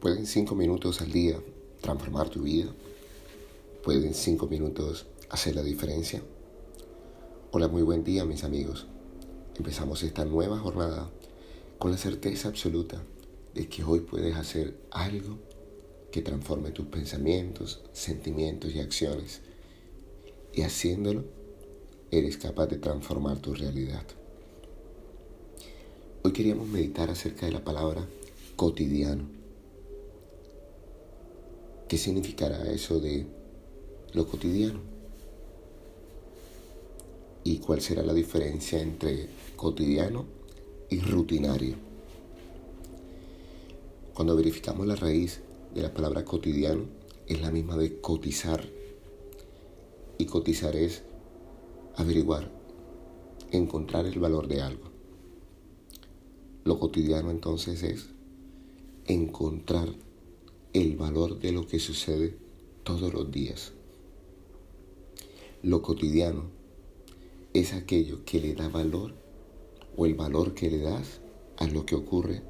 ¿Pueden cinco minutos al día transformar tu vida? ¿Pueden cinco minutos hacer la diferencia? Hola, muy buen día mis amigos. Empezamos esta nueva jornada con la certeza absoluta de que hoy puedes hacer algo que transforme tus pensamientos, sentimientos y acciones. Y haciéndolo, eres capaz de transformar tu realidad. Hoy queríamos meditar acerca de la palabra cotidiano. ¿Qué significará eso de lo cotidiano? ¿Y cuál será la diferencia entre cotidiano y rutinario? Cuando verificamos la raíz de la palabra cotidiano, es la misma de cotizar. Y cotizar es averiguar, encontrar el valor de algo. Lo cotidiano entonces es encontrar el valor de lo que sucede todos los días. Lo cotidiano es aquello que le da valor o el valor que le das a lo que ocurre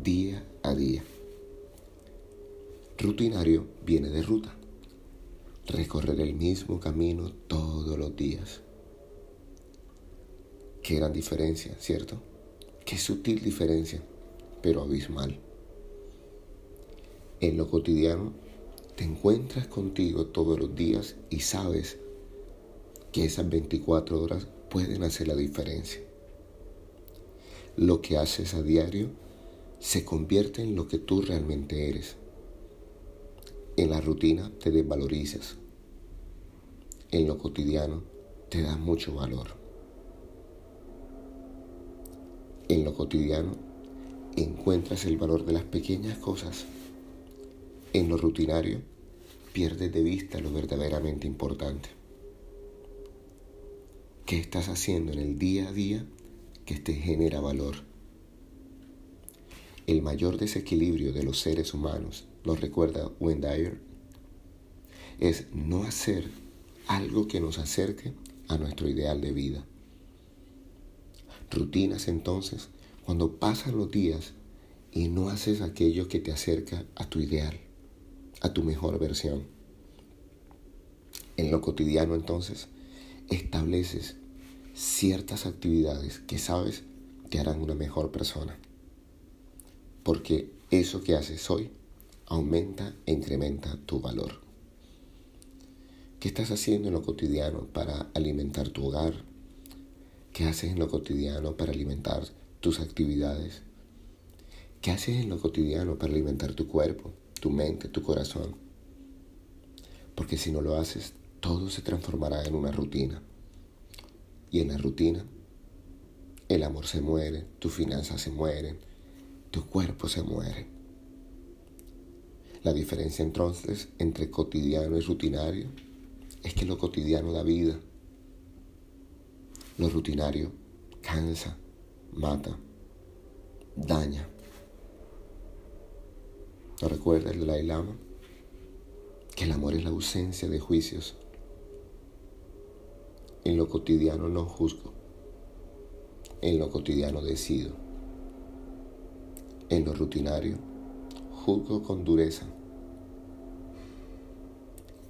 día a día. Rutinario viene de ruta, recorrer el mismo camino todos los días. Qué gran diferencia, ¿cierto? Qué sutil diferencia, pero abismal. En lo cotidiano te encuentras contigo todos los días y sabes que esas 24 horas pueden hacer la diferencia. Lo que haces a diario se convierte en lo que tú realmente eres. En la rutina te desvalorizas. En lo cotidiano te da mucho valor. En lo cotidiano encuentras el valor de las pequeñas cosas. En lo rutinario pierdes de vista lo verdaderamente importante. ¿Qué estás haciendo en el día a día que te genera valor? El mayor desequilibrio de los seres humanos, nos recuerda Wendy es no hacer algo que nos acerque a nuestro ideal de vida. Rutinas entonces, cuando pasan los días y no haces aquello que te acerca a tu ideal, a tu mejor versión. En lo cotidiano entonces, estableces ciertas actividades que sabes te harán una mejor persona. Porque eso que haces hoy aumenta e incrementa tu valor. ¿Qué estás haciendo en lo cotidiano para alimentar tu hogar, ¿Qué haces en lo cotidiano para alimentar tus actividades? ¿Qué haces en lo cotidiano para alimentar tu cuerpo, tu mente, tu corazón? Porque si no lo haces, todo se transformará en una rutina. Y en la rutina, el amor se muere, tus finanzas se mueren, tu cuerpo se muere. La diferencia entonces entre cotidiano y rutinario es que lo cotidiano da vida lo rutinario cansa, mata, daña. ¿No recuerda el Dalai Lama? Que el amor es la ausencia de juicios. En lo cotidiano no juzgo. En lo cotidiano decido. En lo rutinario juzgo con dureza.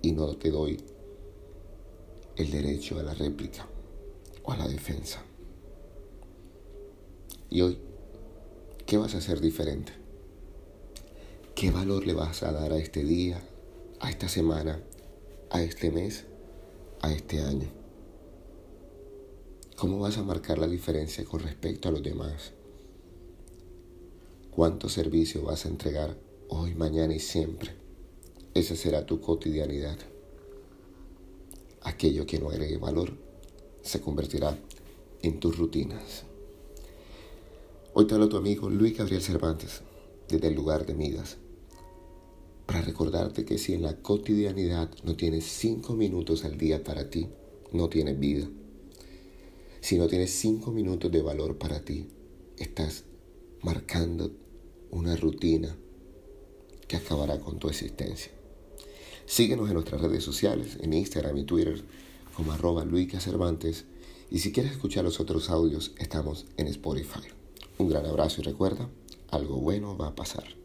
Y no te doy el derecho a la réplica o a la defensa. Y hoy, ¿qué vas a hacer diferente? ¿Qué valor le vas a dar a este día, a esta semana, a este mes, a este año? ¿Cómo vas a marcar la diferencia con respecto a los demás? ¿Cuánto servicio vas a entregar hoy, mañana y siempre? Esa será tu cotidianidad. Aquello que no agregue valor se convertirá en tus rutinas. Hoy te hablo tu amigo Luis Gabriel Cervantes, desde el lugar de Midas, para recordarte que si en la cotidianidad no tienes cinco minutos al día para ti, no tienes vida. Si no tienes cinco minutos de valor para ti, estás marcando una rutina que acabará con tu existencia. Síguenos en nuestras redes sociales, en Instagram y Twitter como arroba Luica Cervantes y si quieres escuchar los otros audios estamos en Spotify. Un gran abrazo y recuerda, algo bueno va a pasar.